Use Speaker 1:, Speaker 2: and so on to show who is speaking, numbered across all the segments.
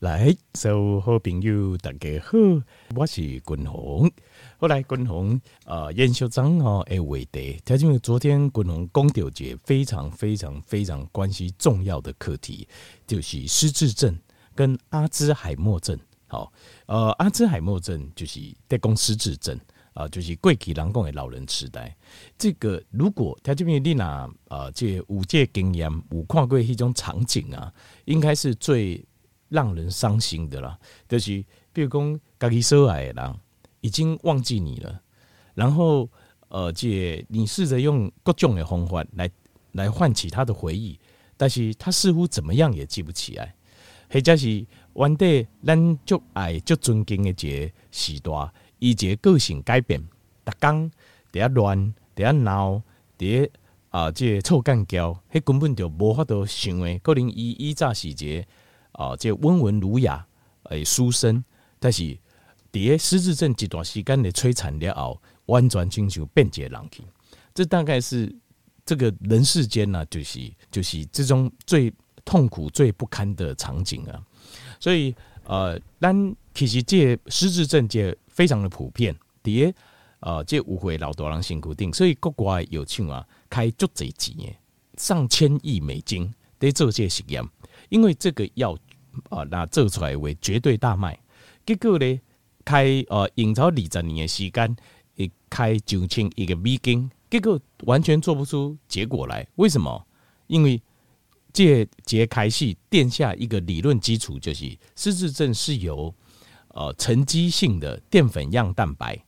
Speaker 1: 来，所有好朋友大家好，我是君鸿。后来君鸿呃，严校长哦，诶，伟德，他因为昨天君鸿公调节非常非常非常关系重要的课题，就是失智症跟阿兹海默症。好，呃，阿兹海默症就是在讲失智症啊，就是过去人讲的老人痴呆。这个如果他这边你拿呃，这五届经验有看过一种场景啊，应该是最。让人伤心的啦，就是比如讲，家己所爱的人已经忘记你了，然后呃，这，你试着用各种的方法来来唤起他的回忆，但是他似乎怎么样也记不起来。或者是原底咱足爱足尊敬的一个时代，伊一个个性改变，逐工在遐乱，在遐闹，在啊，这个臭干譙，迄根本就无法度想的，可能伊伊早时节。啊，这温文儒雅，诶，书生，但是伫失智症一段时间的摧残了后，完全亲像变节人去。这大概是这个人世间呢、啊，就是就是这种最痛苦、最不堪的场景啊。所以，呃，咱其实这失智症这非常的普遍，伫呃这误会老多人辛苦定，所以国外有请啊，开足济钱，上千亿美金在做这实验，因为这个药。啊，那做出来为绝对大卖，结果呢，开呃营造二十年的时间，一开九千一个美金，结果完全做不出结果来。为什么？因为这节开始奠下一个理论基础，就是失智症是由呃沉积性的淀粉样蛋白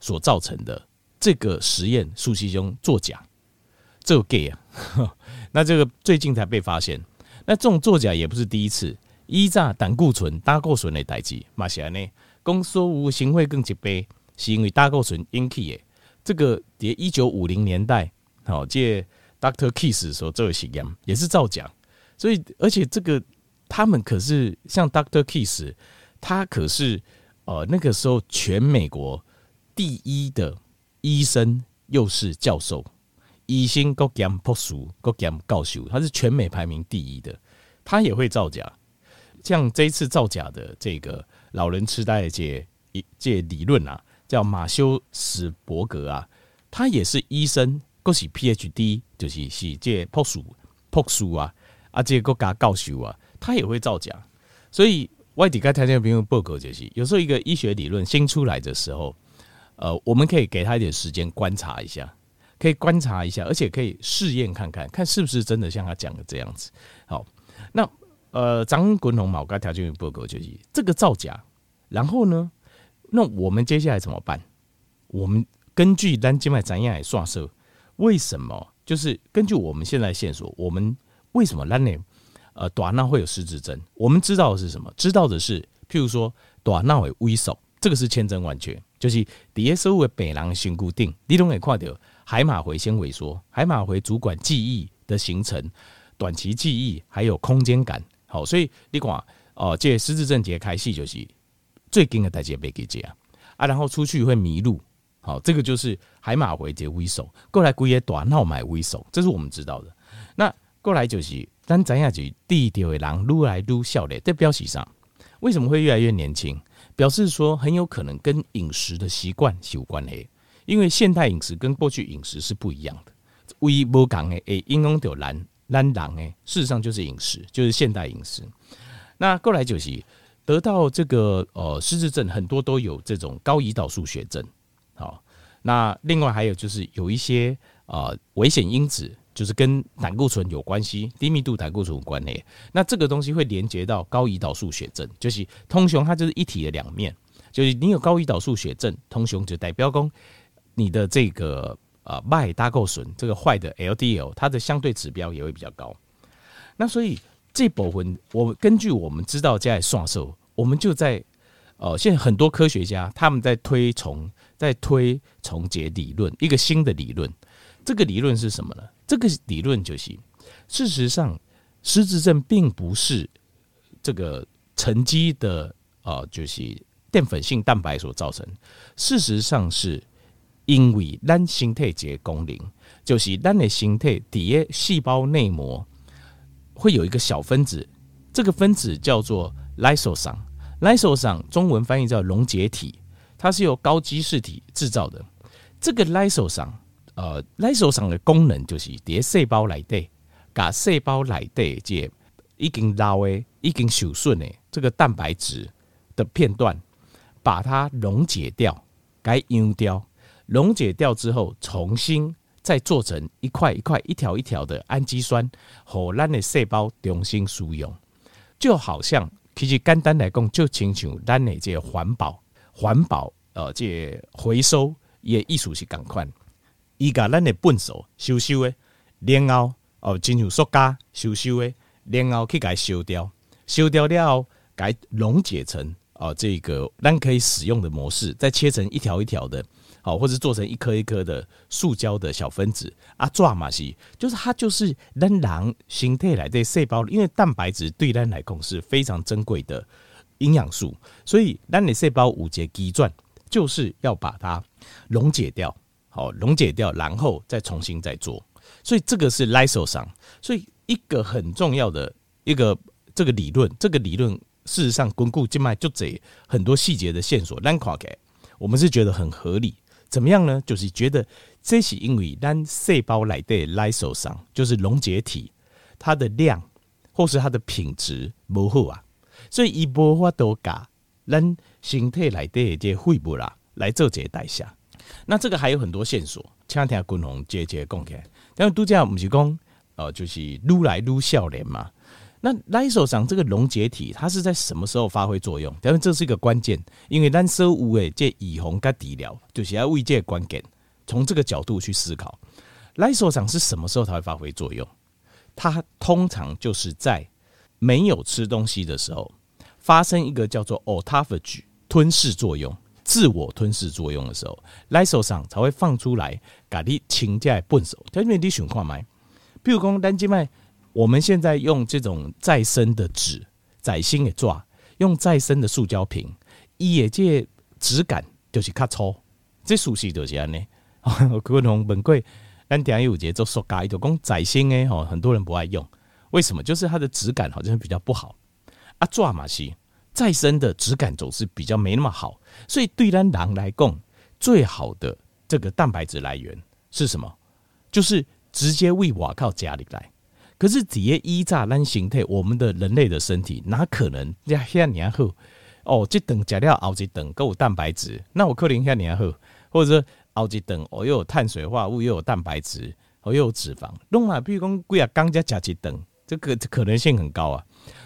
Speaker 1: 所造成的。这个实验苏西兄作假，这个 gay 啊，那这个最近才被发现。那这种作假也不是第一次。依炸胆固醇、胆固醇的代志，嘛是安尼。讲所有心血管疾病，是因为胆固醇引起的。这个在一九五零年代，好，借 Doctor Kiss 所做的实验也是造假。所以，而且这个他们可是像 Doctor Kiss，他可是呃那个时候全美国第一的医生，又是教授，医生国兼博士，国兼教授，他是全美排名第一的，他也会造假。像这一次造假的这个老人痴呆的这一这理论啊，叫马修史伯格啊，他也是医生，都是 PhD，就是是这博士博士啊，啊这国家教授啊，他也会造假。所以外地该台湾朋友报告就是，有时候一个医学理论新出来的时候，呃，我们可以给他一点时间观察一下，可以观察一下，而且可以试验看看，看是不是真的像他讲的这样子。好，那。呃，张国龙某个条件报告就是这个造假，然后呢，那我们接下来怎么办？我们根据单静脉怎样来算数？为什么？就是根据我们现在线索，我们为什么咱呢？呃，短那会有失智症？我们知道的是什么？知道的是，譬如说大脑的萎缩，这个是千真万确，就是第一所有的病人身固定，你都可以看到海马回先萎缩，海马回主管记忆的形成、短期记忆，还有空间感。好，所以你看，哦，这失智症节开戏就是最近的代志，别记这样啊，然后出去会迷路，好，这个就是海马回节微手过来规个大闹买微手，这是我们知道的。那过来就是咱怎样去低调的人撸来撸笑脸，在标题上为什么会越来越年轻？表示说很有可能跟饮食的习惯是有关系，因为现代饮食跟过去饮食是不一样的，胃不讲的诶，影响到咱。懒狼诶，事实上就是饮食，就是现代饮食。那过来就是得到这个呃失智症，很多都有这种高胰岛素血症。好，那另外还有就是有一些呃危险因子，就是跟胆固醇有关系，低密度胆固醇有关系。那这个东西会连接到高胰岛素血症，就是通雄它就是一体的两面，就是你有高胰岛素血症，通雄就代表说你的这个。啊，坏胆固醇这个坏的 LDL，它的相对指标也会比较高。那所以这部分，我根据我们知道在算数，我们就在呃，现在很多科学家他们在推崇，在推重结理论，一个新的理论。这个理论是什么呢？这个理论就是，事实上，失智症并不是这个沉积的啊、呃，就是淀粉性蛋白所造成。事实上是。因为咱身体一个功能，就是咱的身体底下细胞内膜会有一个小分子，这个分子叫做，lysozyme，lysozyme 中文翻译叫溶解体，它是由高基质体制造的。这个 lysozyme，呃，lysozyme 的功能就是在细胞内底，把细胞内底这已经老的、已经受损的这个蛋白质的片段，把它溶解掉，该溶掉，溶解掉之后，重新。再做成一块一块、一条一条的氨基酸，和咱的细胞重新使用，就好像其实简单来讲，就亲像咱的这个环保、环保呃，这个、回收也意思是共款，伊甲咱的粪扫收收的，然后哦，亲像塑胶收收的，然后去给收掉，烧掉了后，给溶解成哦，这个咱可以使用的模式，再切成一条一条的。好，或者做成一颗一颗的塑胶的小分子啊，抓嘛是，就是它就是咱人形态来的细胞，因为蛋白质对咱来讲是非常珍贵的营养素，所以咱的细胞五节基转就是要把它溶解掉，好，溶解掉，然后再重新再做，所以这个是 lyso 伤所以一个很重要的一个这个理论，这个理论事实上巩固静脉就这很多细节的线索，咱看起来我们是觉得很合理。怎么样呢？就是觉得这是因为咱细胞内的 lysozyme 就是溶解体，它的量或是它的品质不好啊，所以伊无法度甲咱身体内的这废物啦来做这代谢。那这个还有很多线索，请听君宏姐姐讲起来。但是都这样，不是讲呃，就是愈来愈少年嘛。那 lysozyme 这个溶解体，它是在什么时候发挥作用？但是这是一个关键，因为咱所有诶这预防跟治疗，就是要为这个关键，从这个角度去思考，lysozyme 是什么时候才会发挥作用？它通常就是在没有吃东西的时候，发生一个叫做 autophagy 吞噬作用、自我吞噬作用的时候，lysozyme 才会放出来，把你清洁笨手。因为你想看麦，比如讲咱这麦。我们现在用这种再生的纸、再生的纸，用再生的塑胶瓶，伊也这质感就是较粗，这熟悉就是安尼。可能本贵，咱等下有节做塑胶，就讲再生的吼，很多人不爱用，为什么？就是它的质感好像比较不好。啊，纸嘛是再生的质感总是比较没那么好，所以对咱人来讲，最好的这个蛋白质来源是什么？就是直接为瓦靠家里来。可是底下依炸咱形态，我们的人类的身体哪可能呀？遐年后哦，这等加料熬一等够蛋白质，那我可能遐年后，或者说熬一等哦，又有碳水化合物，又有蛋白质，哦，又有脂肪，弄啊，比如讲贵啊，刚加加一等，这个可能性很高啊。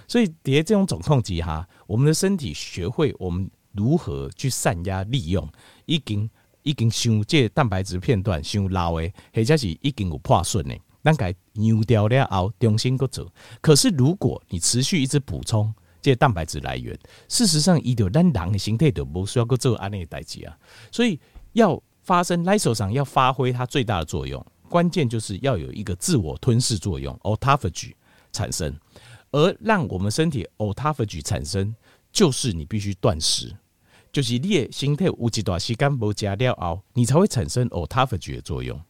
Speaker 1: 所以底下这种总控机哈，我们的身体学会我们如何去善压利用，已经已经伤这蛋白质片段伤老诶，或者是已经有破损诶。咱改扭掉了后，重新搁做。可是如果你持续一直补充这蛋白质来源，事实上，伊就咱人的形态就不需要搁做安尼的代志啊。所以要发生 lysozyme 要发挥它最大的作用，关键就是要有一个自我吞噬作用 autophagy 产生，而让我们身体 autophagy 产生，就是你必须断食，就是你的形态有一段时间无食了后，你才会产生 autophagy 的作用。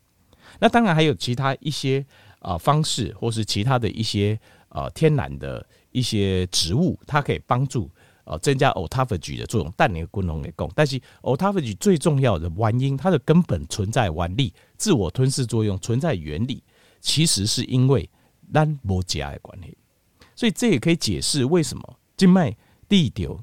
Speaker 1: 那当然还有其他一些啊方式，或是其他的一些呃天然的一些植物，它可以帮助呃增加 autophagy 的作用。但你功能给供，但是 autophagy 最重要的原因，它的根本存在原理，自我吞噬作用存在原理，其实是因为咱无食的关系。所以这也可以解释为什么静脉地丢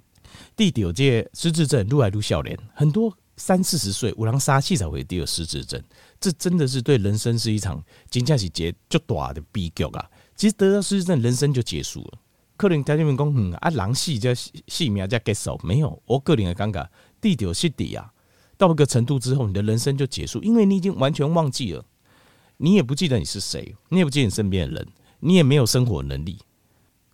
Speaker 1: 地丢这失智症愈来愈少年很多。三四十岁，五郎杀气才会得有失智症，这真的是对人生是一场真正是结就大的悲剧啊！其实得到失智症，人生就结束了。可能家人们讲，嗯啊，人死这性命才结束，没有。我个人的尴尬，地丢是底啊，到一个程度之后，你的人生就结束，因为你已经完全忘记了，你也不记得你是谁，你也不记得你身边的人，你也没有生活能力。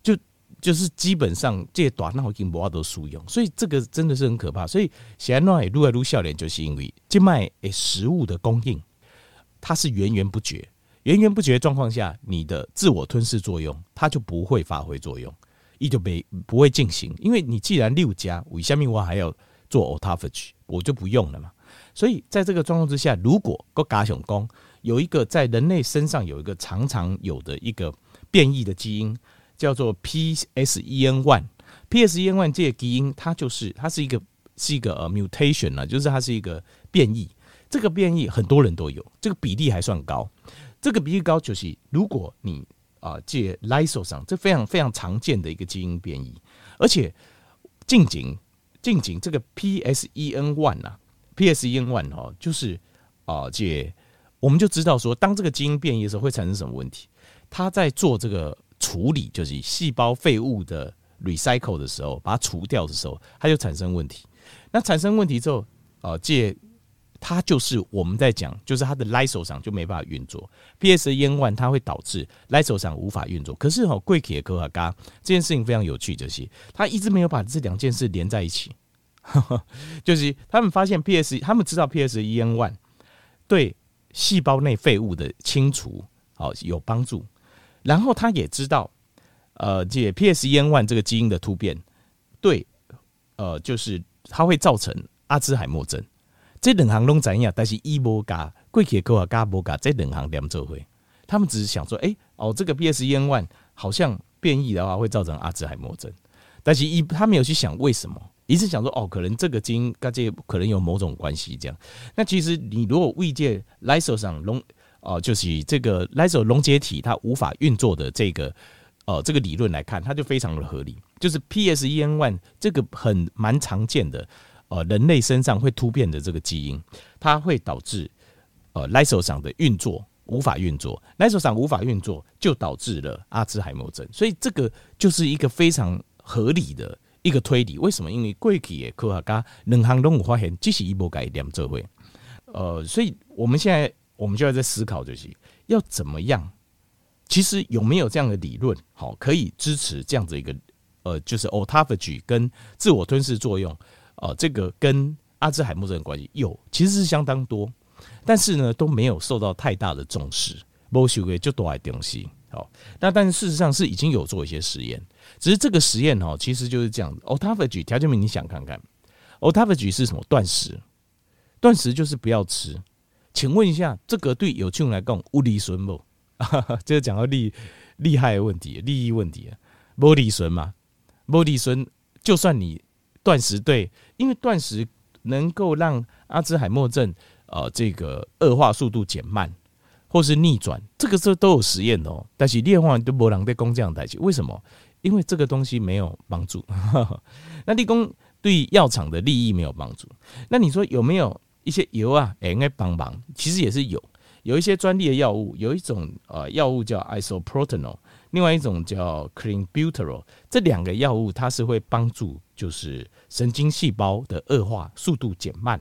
Speaker 1: 就就是基本上这些短脑已经无法度使用，所以这个真的是很可怕。所以现在愈来愈少年，就是因为这卖诶食物的供应，它是源源不绝，源源不绝状况下，你的自我吞噬作用它就不会发挥作用，也就没不会进行。因为你既然六加，为下面我还要做 autophagy，我就不用了嘛。所以在这个状况之下，如果个加雄功有一个在人类身上有一个常常有的一个变异的基因。叫做 PSEN1，PSEN1 PSEN1 这个基因，它就是它是一个是一个呃 mutation 啊，就是它是一个变异。这个变异很多人都有，这个比例还算高。这个比例高就是如果你啊借 lysozyme 这非常非常常见的一个基因变异，而且近景近景这个 PSEN1 啊，PSEN1 哦，就是啊借我们就知道说，当这个基因变异的时候会产生什么问题？它在做这个处理，就是细胞废物的 recycle 的时候，把它除掉的时候，它就产生问题。那产生问题之后，啊借。它就是我们在讲，就是它的 Lyso 厂就没办法运作，PSEN1 它会导致 Lyso 厂无法运作。可是哈，贵体的科学家这件事情非常有趣，就是他一直没有把这两件事连在一起。就是他们发现 PS，他们知道 PSEN1 对细胞内废物的清除好有帮助，然后他也知道，呃，这 PSEN1 这个基因的突变对，呃，就是它会造成阿兹海默症。这两行拢知影，但是伊无加过去的科学家无加这两行连做伙，他们只是想说，哎、欸，哦，这个 PSEN1 好像变异的话会造成阿兹海默症，但是伊他没有去想为什么，一直想说，哦，可能这个基因跟这可能有某种关系这样。那其实你如果未借 lysozyme 溶，哦，就是这个 Lysol 溶解体它无法运作的这个，呃，这个理论来看，它就非常的合理，就是 PSEN1 这个很蛮常见的。呃，人类身上会突变的这个基因，它会导致呃 Lysol 上的运作无法运作，Lysol 上无法运作就导致了阿兹海默症，所以这个就是一个非常合理的一个推理。为什么？因为过去的科学家两行都有发现，即使一波改良这会，呃，所以我们现在我们就要在思考，就是要怎么样？其实有没有这样的理论，好可以支持这样子一个呃，就是 autophagy 跟自我吞噬作用。哦，这个跟阿兹海默症的关系有，其实是相当多，但是呢都没有受到太大的重视。没想过就多爱东西，好，那但是事实上是已经有做一些实验，只是这个实验哦，其实就是这样子。autophagy 条件名，你想看看，autophagy 是什么？断食，断食就是不要吃。请问一下，这个对有趣来讲，有利损不？这 个讲到利利害的问题，利益问题啊，没利损嘛，没利损，就算你。断食对，因为断食能够让阿兹海默症呃这个恶化速度减慢，或是逆转，这个是都有实验哦。但是劣化都没人在讲这样代志，为什么？因为这个东西没有帮助。那立功对药厂的利益没有帮助。那你说有没有一些油啊？哎，应该帮忙，其实也是有，有一些专利的药物，有一种呃药物叫 isoprotonol，。另外一种叫 clenbuterol，这两个药物它是会帮助，就是神经细胞的恶化速度减慢。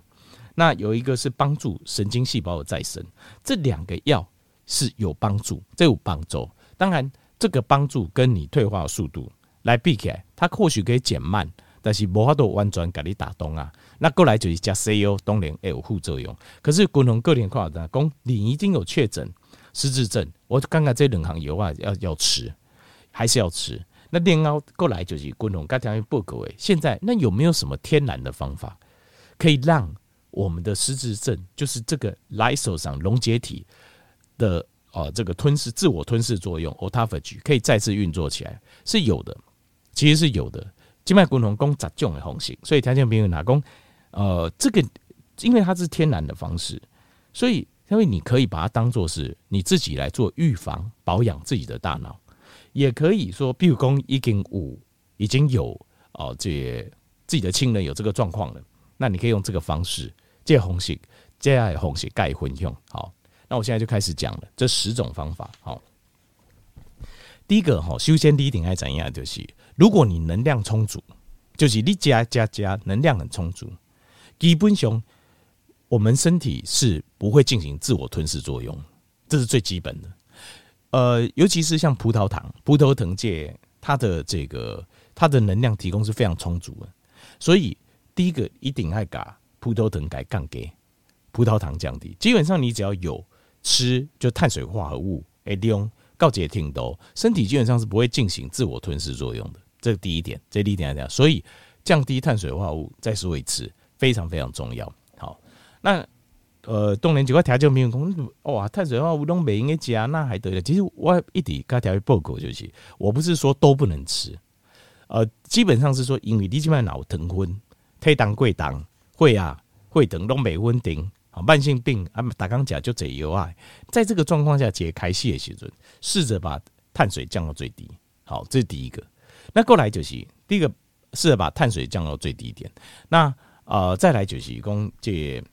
Speaker 1: 那有一个是帮助神经细胞的再生，这两个药是有帮助，这有帮助。当然，这个帮助跟你退化的速度来比起来，它或许可以减慢，但是无法度完全给你打动啊。那过来就是加 CO，当然也有副作用。可是共同个人化的讲，你已经有确诊。失智症，我刚刚这两行油啊，要要吃，还是要吃。那另外过来就是滚龙，刚才报告诶，现在那有没有什么天然的方法，可以让我们的失智症，就是这个 lysozyme 溶解体的呃，这个吞噬自我吞噬作用 autophagy 可以再次运作起来？是有的，其实是有的。静脉滚龙供杂种的红型，所以条件朋友拿供，呃，这个因为它是天然的方式，所以。因为你可以把它当做是你自己来做预防保养自己的大脑，也可以说，比如说已经五已经有哦，这自己的亲人有这个状况了，那你可以用这个方式借红血借爱红血盖混用。好，那我现在就开始讲了这十种方法。好，第一个哈，修仙第一点爱怎样？就是如果你能量充足，就是你加加加能量很充足，基本上。我们身体是不会进行自我吞噬作用，这是最基本的。呃，尤其是像葡萄糖，葡萄糖界它的这个它的能量提供是非常充足的，所以第一个一定要把葡萄糖改降给葡萄糖降低。基本上你只要有吃就碳水化合物，哎，利用告解挺多，身体基本上是不会进行自我吞噬作用的。这第一点，这第一点来讲，所以降低碳水化合物，再说一次，非常非常重要。好那呃，当然几块条件没有讲哇，碳水化合物都没应该加，那还得了？其实我一直跟条报告就是，我不是说都不能吃，呃，基本上是说，因为你这边脑疼昏、退档、贵档、会啊、会等都没稳定，好，慢性病啊，打刚讲就这油啊，在这个状况下，解开系的时阵，试着把碳水降到最低，好，这是第一个。那过来就是第一个，试着把碳水降到最低点。那呃，再来就是讲这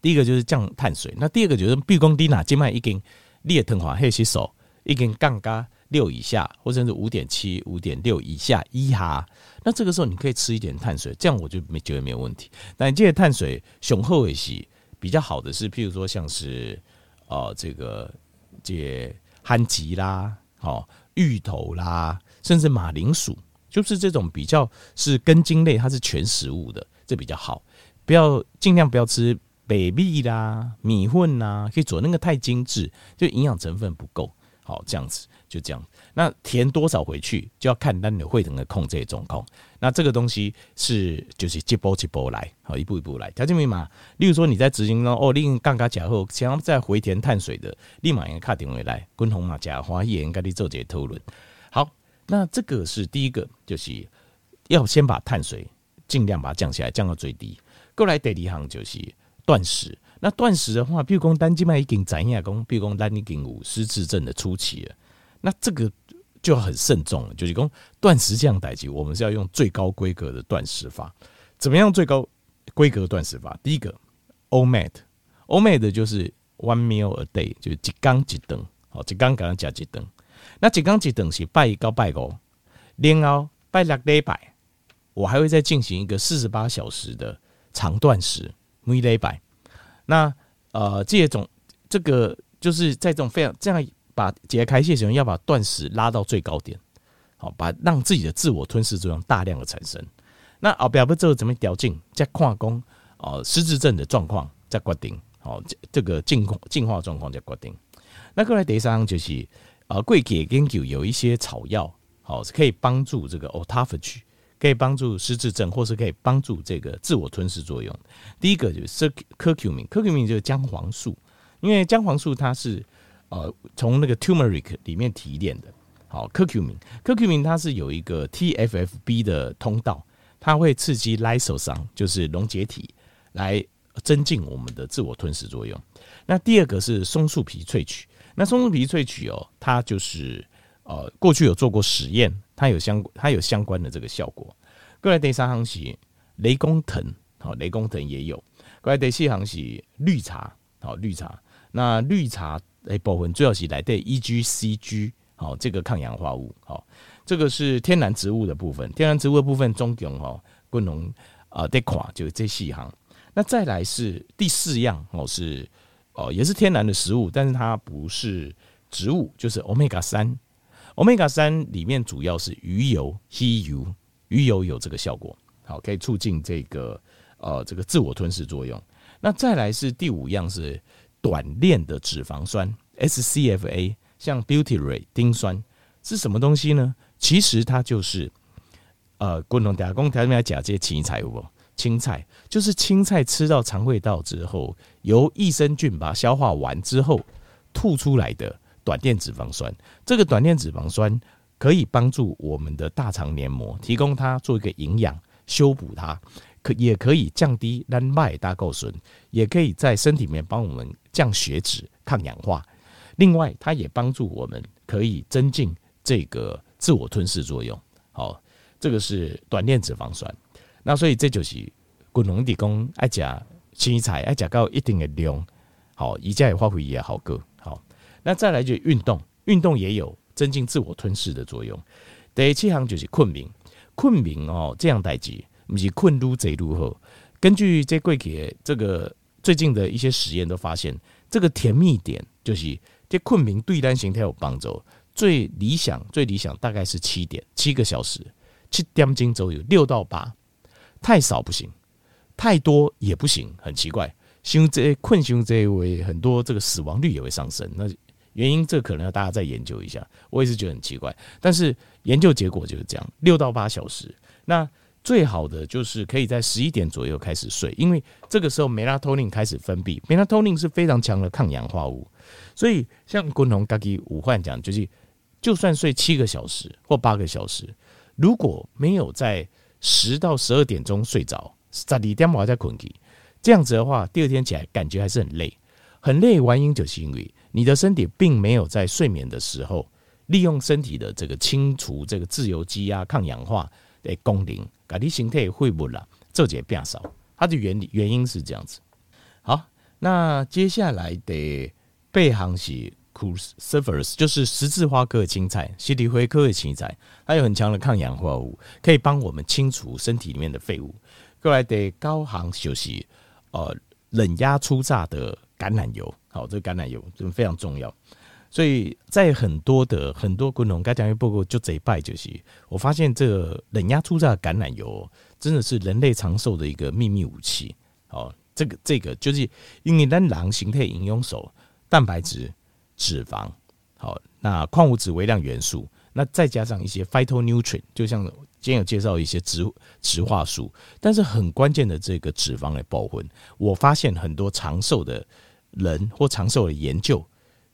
Speaker 1: 第一个就是降碳水，那第二个就是比如讲你哪静脉已经裂疼化黑吸手已经降加六以下，或者是五点七、五点六以下一哈，那这个时候你可以吃一点碳水，这样我就没觉得没有问题。但这些碳水雄厚一些比较好的是，譬如说像是呃这个这番吉啦，哦芋头啦，甚至马铃薯，就是这种比较是根茎类，它是全食物的，这比较好。不要尽量不要吃白米啦、米粉啦，可以做那个太精致，就营养成分不够。好，这样子就这样。那填多少回去，就要看单的会等的控制状况。那这个东西是就是一步一步来，好，一步一步来。条件密码，例如说你在执行中哦，你刚刚讲后想要再回填碳水的，立马应该卡点回来，共同嘛加花叶应该你做这些讨论。好，那这个是第一个，就是要先把碳水尽量把它降下来，降到最低。过来第二行就是断食。那断食的话，譬如讲单静脉已经怎样讲，比如讲单已经有失智症的初期了，那这个就很慎重了。就是讲断食这样代志，我们是要用最高规格的断食法。怎么样最高规格断食法？第一个，OMAD，OMAD 就是 one meal a day，就是一天一顿，好，一天给他加一顿。那一天一顿是拜一到拜五，然后拜六礼拜，我还会再进行一个四十八小时的长断食，每礼拜。那呃，这种这个就是在这种非常这样把解开线时，要把断食拉到最高点，好，把让自己的自我吞噬作用大量的产生。那后边不之后怎么调整，再看工哦，失智症的状况再决定，好，这这个进进化状况再决定。那过来第三就是呃，贵给研究有一些草药，好，是可以帮助这个 autophagy。可以帮助失智症，或是可以帮助这个自我吞噬作用。第一个就是 curcumin，curcumin 就是姜黄素，因为姜黄素它是呃从那个 turmeric 里面提炼的。好，curcumin，curcumin 它是有一个 TFFB 的通道，它会刺激 lysosome，就是溶解体，来增进我们的自我吞噬作用。那第二个是松树皮萃取，那松树皮萃取哦，它就是呃过去有做过实验。它有相它有相关的这个效果。过来第三行是雷公藤，好，雷公藤也有。过来第四行是绿茶，好，绿茶。那绿茶诶部分主要是来对 EGCG，好，这个抗氧化物，好，这个是天然植物的部分。天然植物的部分中共哈，不能啊得垮，就是这四行。那再来是第四样哦，是哦也是天然的食物，但是它不是植物，就是 Omega 三。Omega 三里面主要是鱼油、稀油，鱼油有这个效果，好，可以促进这个呃这个自我吞噬作用。那再来是第五样是短链的脂肪酸 SCFA，像 Butyrate 丁酸是什么东西呢？其实它就是呃，共同打工条件来讲，这些青菜有有青菜就是青菜吃到肠胃道之后，由益生菌把它消化完之后吐出来的。短链脂肪酸，这个短链脂肪酸可以帮助我们的大肠黏膜，提供它做一个营养，修补它，可也可以降低胆麦大构损，也可以在身体里面帮我们降血脂、抗氧化。另外，它也帮助我们可以增进这个自我吞噬作用。好，这个是短链脂肪酸。那所以这就是滚龙地公爱加青菜，爱加到一定的量。好，一家也发挥也好个。那再来就运动，运动也有增进自我吞噬的作用。第七行就是困眠，困眠哦，这样代志，不是困如贼如何？根据这贵给这个最近的一些实验都发现，这个甜蜜点就是这困眠对单形态有帮助。最理想最理想大概是七点七个小时，七点钟左右六到八，太少不行，太多也不行，很奇怪。像这困熊这位很多这个死亡率也会上升，那。原因这可能要大家再研究一下，我也是觉得很奇怪。但是研究结果就是这样，六到八小时。那最好的就是可以在十一点左右开始睡，因为这个时候 melatonin 开始分泌，melatonin 是非常强的抗氧化物。所以像滚龙嘎吉武汉讲，就是就算睡七个小时或八个小时，如果没有在十到十二点钟睡着，十二点我再困去，这样子的话，第二天起来感觉还是很累。很累，原因就是因为你的身体并没有在睡眠的时候利用身体的这个清除这个自由基啊、抗氧化的功能，把你身体恢复了，这节变少。它的原理原因是这样子。好，那接下来的背行是 cruciferous，就是十字花科的青菜，蒺藜灰科的青菜，它有很强的抗氧化物，可以帮我们清除身体里面的废物。过来的高行就是呃冷压初榨的。橄榄油，好，这个橄榄油真非常重要。所以在很多的很多滚龙，该讲一报告就这一拜就是，我发现这个冷压初榨橄榄油真的是人类长寿的一个秘密武器。好，这个这个就是因为咱人形态营养素，蛋白质、脂肪，好，那矿物质、微量元素，那再加上一些 phytonutrient，就像今天有介绍一些植植化素，但是很关键的这个脂肪来保温。我发现很多长寿的。人或长寿的研究，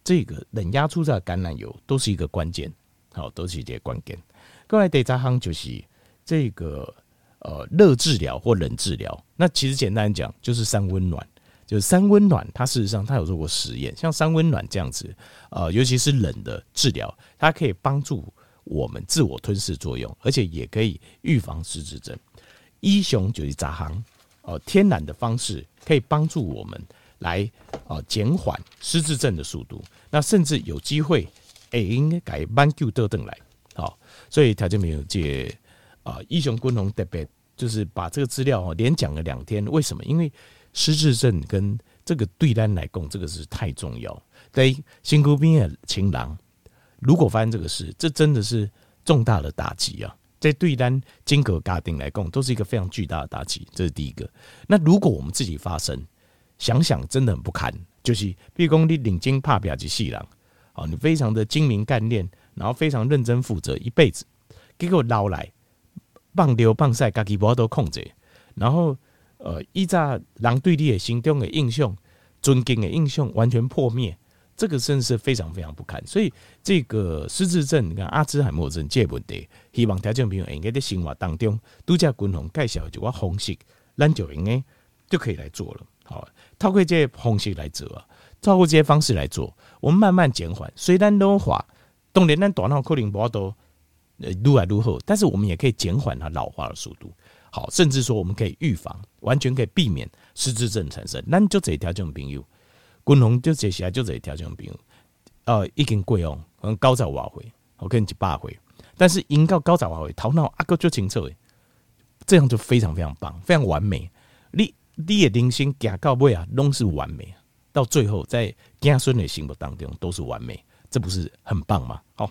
Speaker 1: 这个冷压出榨橄榄油都是一个关键，好，都是一些关键。过来第三项就是这个呃热治疗或冷治疗。那其实简单讲就是三温暖，就是三温暖。它事实上它有做过实验，像三温暖这样子，呃，尤其是冷的治疗，它可以帮助我们自我吞噬作用，而且也可以预防失智症。一雄就是杂行，呃，天然的方式可以帮助我们。来啊，减缓失智症的速度，那甚至有机会，哎，应该改慢救得等来，好，所以他就没有借啊，英雄滚龙特别就是把这个资料哦连讲了两天，为什么？因为失智症跟这个对单来共，这个是太重要。对，新古兵的情郎，如果发生这个事，这真的是重大的打击啊！在对单金格嘎丁来共，都是一个非常巨大的打击，这是第一个。那如果我们自己发生，想想真的很不堪，就是比如说你领金怕表及细郎，哦，你非常的精明干练，然后非常认真负责一辈子，结果老来棒丢棒晒，家己无法度控制，然后呃，依照人对你的心中的印象、尊敬的印象完全破灭，这个真是非常非常不堪。所以这个失智症跟阿兹海默症这问题，希望听众朋友应该在生活当中，都在共同介绍一个方式，咱就应该就可以来做了。好。透过这些方式来做，透过这些方式来做，我们慢慢减缓。虽然老化，当然咱大脑可能不都呃愈来愈好，但是我们也可以减缓它老化的速度。好，甚至说我们可以预防，完全可以避免失智症产生。咱就这一条这种朋友，滚龙就这些，就这一条这种朋友，呃，已经贵哦，可能高早瓦回，我跟你一百回，但是应到高早瓦回，头脑阿哥就清楚，这样就非常非常棒，非常完美。你。你的人生行到尾啊，拢是完美，到最后在子孙的心目当中都是完美，这不是很棒吗？好。